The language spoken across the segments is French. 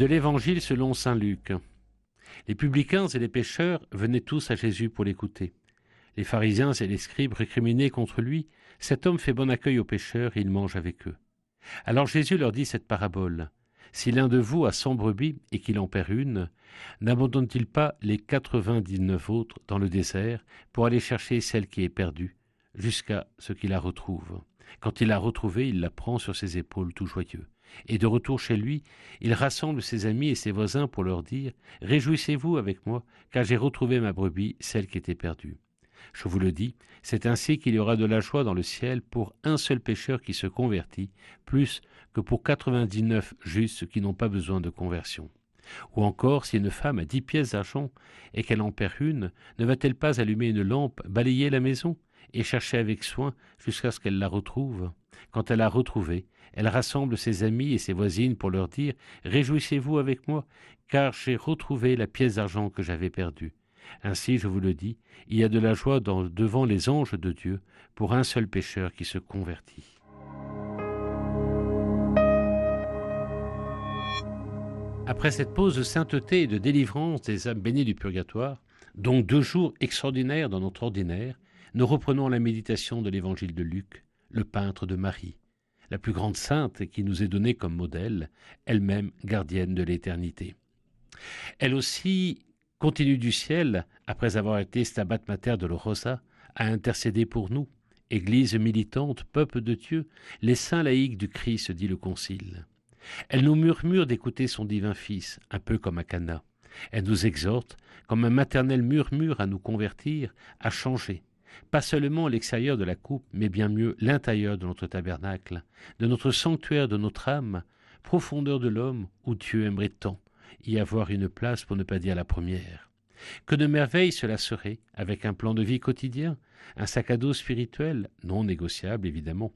De l'Évangile selon Saint Luc. Les publicains et les pécheurs venaient tous à Jésus pour l'écouter. Les pharisiens et les scribes récriminaient contre lui. Cet homme fait bon accueil aux pécheurs et il mange avec eux. Alors Jésus leur dit cette parabole. Si l'un de vous a cent brebis et qu'il en perd une, n'abandonne-t-il pas les quatre-vingt-dix-neuf autres dans le désert pour aller chercher celle qui est perdue, jusqu'à ce qu'il la retrouve? Quand il l'a retrouvée, il la prend sur ses épaules tout joyeux. Et de retour chez lui, il rassemble ses amis et ses voisins pour leur dire Réjouissez-vous avec moi, car j'ai retrouvé ma brebis, celle qui était perdue. Je vous le dis, c'est ainsi qu'il y aura de la joie dans le ciel pour un seul pécheur qui se convertit, plus que pour quatre-vingt-dix-neuf justes qui n'ont pas besoin de conversion. Ou encore, si une femme a dix pièces d'argent et qu'elle en perd une, ne va-t-elle pas allumer une lampe, balayer la maison et chercher avec soin jusqu'à ce qu'elle la retrouve? Quand elle l'a retrouvée, elle rassemble ses amis et ses voisines pour leur dire Réjouissez-vous avec moi, car j'ai retrouvé la pièce d'argent que j'avais perdue. Ainsi, je vous le dis, il y a de la joie devant les anges de Dieu pour un seul pécheur qui se convertit. Après cette pause de sainteté et de délivrance des âmes bénies du purgatoire, donc deux jours extraordinaires dans notre ordinaire, nous reprenons la méditation de l'évangile de Luc, le peintre de Marie, la plus grande sainte qui nous est donnée comme modèle, elle-même gardienne de l'éternité. Elle aussi continue du ciel, après avoir été stabat mater de l'Orosa, à intercéder pour nous, Église militante, peuple de Dieu, les saints laïcs du Christ, dit le Concile. Elle nous murmure d'écouter son divin Fils, un peu comme à Cana. Elle nous exhorte, comme un maternel murmure, à nous convertir, à changer, pas seulement l'extérieur de la coupe, mais bien mieux l'intérieur de notre tabernacle, de notre sanctuaire de notre âme, profondeur de l'homme où Dieu aimerait tant, y avoir une place pour ne pas dire la première. Que de merveilles cela serait, avec un plan de vie quotidien, un sac à dos spirituel, non négociable évidemment.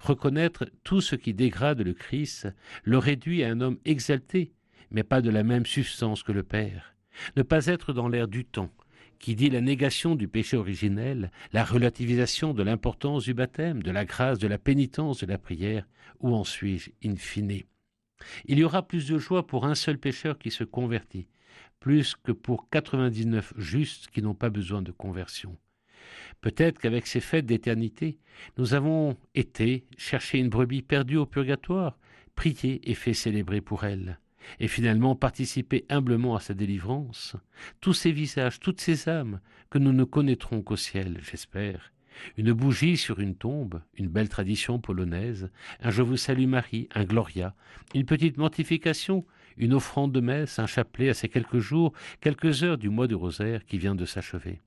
Reconnaître tout ce qui dégrade le Christ, le réduit à un homme exalté, mais pas de la même substance que le Père. Ne pas être dans l'air du temps, qui dit la négation du péché originel, la relativisation de l'importance du baptême, de la grâce, de la pénitence, de la prière, où en suis-je in fine? Il y aura plus de joie pour un seul pécheur qui se convertit, plus que pour quatre-vingt-dix-neuf justes qui n'ont pas besoin de conversion. Peut-être qu'avec ces fêtes d'éternité, nous avons été chercher une brebis perdue au purgatoire, prier et fait célébrer pour elle, et finalement participer humblement à sa délivrance. Tous ces visages, toutes ces âmes que nous ne connaîtrons qu'au ciel, j'espère, une bougie sur une tombe, une belle tradition polonaise, un Je vous salue Marie, un Gloria, une petite mortification, une offrande de messe, un chapelet à ces quelques jours, quelques heures du mois de rosaire qui vient de s'achever.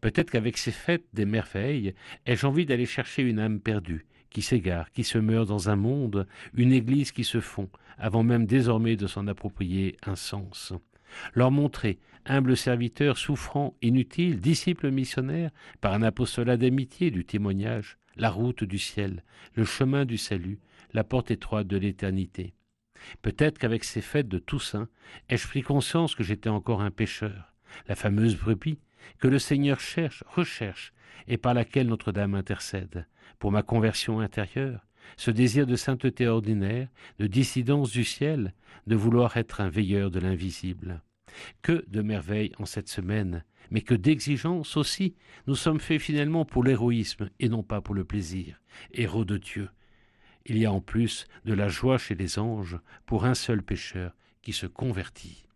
Peut-être qu'avec ces fêtes des merveilles, ai-je envie d'aller chercher une âme perdue, qui s'égare, qui se meurt dans un monde, une église qui se fond, avant même désormais de s'en approprier un sens leur montrer, humble serviteur souffrant, inutile, disciple missionnaire, par un apostolat d'amitié, du témoignage, la route du ciel, le chemin du salut, la porte étroite de l'éternité. Peut-être qu'avec ces fêtes de Toussaint, ai-je pris conscience que j'étais encore un pécheur, la fameuse brebis, que le Seigneur cherche, recherche, et par laquelle Notre-Dame intercède, pour ma conversion intérieure, ce désir de sainteté ordinaire, de dissidence du ciel, de vouloir être un veilleur de l'invisible. Que de merveilles en cette semaine, mais que d'exigences aussi. Nous sommes faits finalement pour l'héroïsme et non pas pour le plaisir. Héros de Dieu. Il y a en plus de la joie chez les anges pour un seul pécheur qui se convertit.